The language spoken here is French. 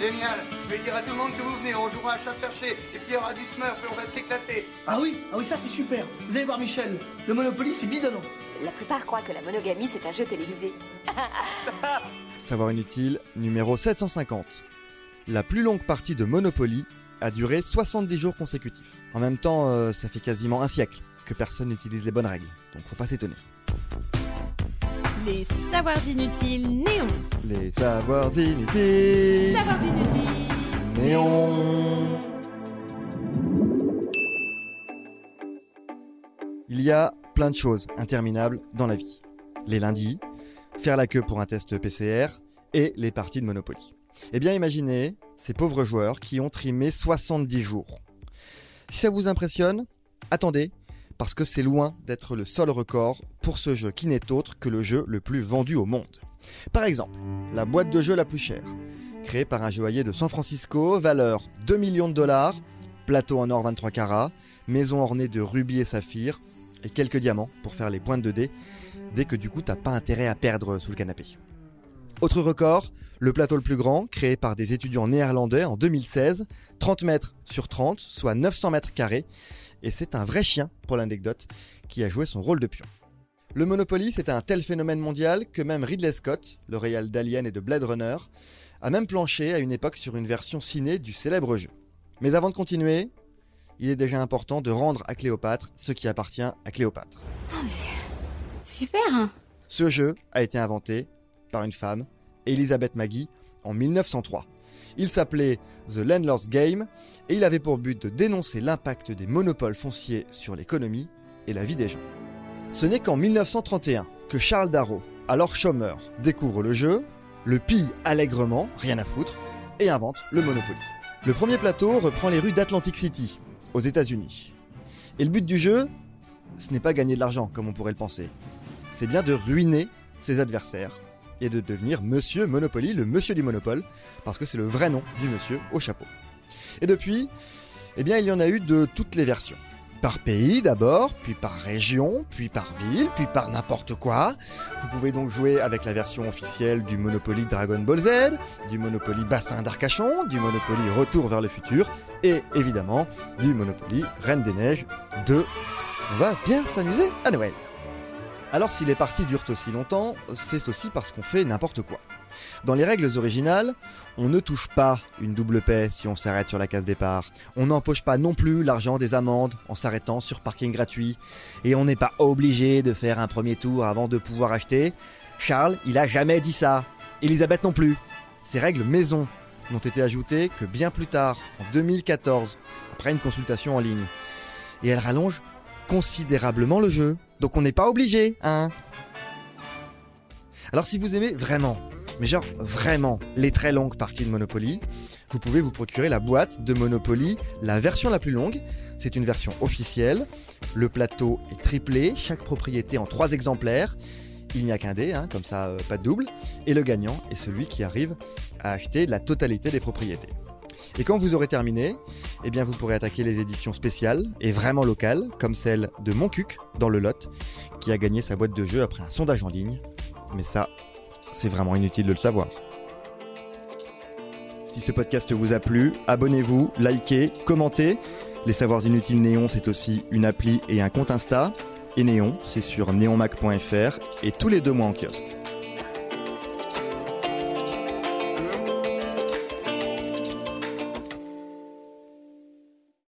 Génial. Je vais dire à tout le monde que vous venez. On jouera à chat perché. Et puis il y aura du smurf et on va s'éclater. Ah oui, ah oui, ça c'est super. Vous allez voir Michel, le Monopoly c'est bidonnant. La plupart croient que la monogamie c'est un jeu télévisé. Savoir inutile numéro 750. La plus longue partie de Monopoly a duré 70 jours consécutifs. En même temps, euh, ça fait quasiment un siècle que personne n'utilise les bonnes règles, donc faut pas s'étonner. Les savoirs inutiles néons. Les savoirs inutiles Savoirs inutiles. néons. Il y a plein de choses interminables dans la vie. Les lundis, faire la queue pour un test PCR et les parties de Monopoly. Eh bien imaginez ces pauvres joueurs qui ont trimé 70 jours. Si ça vous impressionne, attendez, parce que c'est loin d'être le seul record pour ce jeu qui n'est autre que le jeu le plus vendu au monde. Par exemple, la boîte de jeu la plus chère, créée par un joaillier de San Francisco, valeur 2 millions de dollars, plateau en or 23 carats, maison ornée de rubis et saphirs, et quelques diamants pour faire les pointes de dés, dès que du coup t'as pas intérêt à perdre sous le canapé. Autre record, le plateau le plus grand, créé par des étudiants néerlandais en 2016, 30 mètres sur 30, soit 900 mètres carrés, et c'est un vrai chien, pour l'anecdote, qui a joué son rôle de pion. Le Monopoly, c'est un tel phénomène mondial que même Ridley Scott, le réal d'Alien et de Blade Runner, a même planché à une époque sur une version ciné du célèbre jeu. Mais avant de continuer, il est déjà important de rendre à Cléopâtre ce qui appartient à Cléopâtre. Super hein. Ce jeu a été inventé par une femme, Elisabeth Maggie, en 1903. Il s'appelait The Landlord's Game et il avait pour but de dénoncer l'impact des monopoles fonciers sur l'économie et la vie des gens. Ce n'est qu'en 1931 que Charles Darrow, alors chômeur, découvre le jeu, le pille allègrement, rien à foutre, et invente le Monopoly. Le premier plateau reprend les rues d'Atlantic City, aux États-Unis. Et le but du jeu, ce n'est pas gagner de l'argent comme on pourrait le penser. C'est bien de ruiner ses adversaires et de devenir Monsieur Monopoly, le Monsieur du Monopole, parce que c'est le vrai nom du monsieur au chapeau. Et depuis, eh bien, il y en a eu de toutes les versions. Par pays d'abord, puis par région, puis par ville, puis par n'importe quoi. Vous pouvez donc jouer avec la version officielle du Monopoly Dragon Ball Z, du Monopoly Bassin d'Arcachon, du Monopoly Retour vers le futur, et évidemment du Monopoly Reine des Neiges 2. On va bien s'amuser à Noël. Alors si les parties durent aussi longtemps, c'est aussi parce qu'on fait n'importe quoi. Dans les règles originales, on ne touche pas une double paix si on s'arrête sur la case départ. On n'empoche pas non plus l'argent des amendes en s'arrêtant sur parking gratuit. Et on n'est pas obligé de faire un premier tour avant de pouvoir acheter. Charles, il a jamais dit ça. Elisabeth non plus. Ces règles maison n'ont été ajoutées que bien plus tard, en 2014, après une consultation en ligne. Et elles rallongent considérablement le jeu. Donc on n'est pas obligé, hein Alors si vous aimez vraiment, mais genre vraiment, les très longues parties de Monopoly, vous pouvez vous procurer la boîte de Monopoly, la version la plus longue. C'est une version officielle. Le plateau est triplé, chaque propriété en trois exemplaires. Il n'y a qu'un dé, hein, comme ça, euh, pas de double. Et le gagnant est celui qui arrive à acheter la totalité des propriétés. Et quand vous aurez terminé, eh bien vous pourrez attaquer les éditions spéciales et vraiment locales, comme celle de Moncuc dans le Lot, qui a gagné sa boîte de jeu après un sondage en ligne. Mais ça, c'est vraiment inutile de le savoir. Si ce podcast vous a plu, abonnez-vous, likez, commentez. Les Savoirs Inutiles Néon, c'est aussi une appli et un compte Insta. Et Néon, c'est sur neonmac.fr et tous les deux mois en kiosque.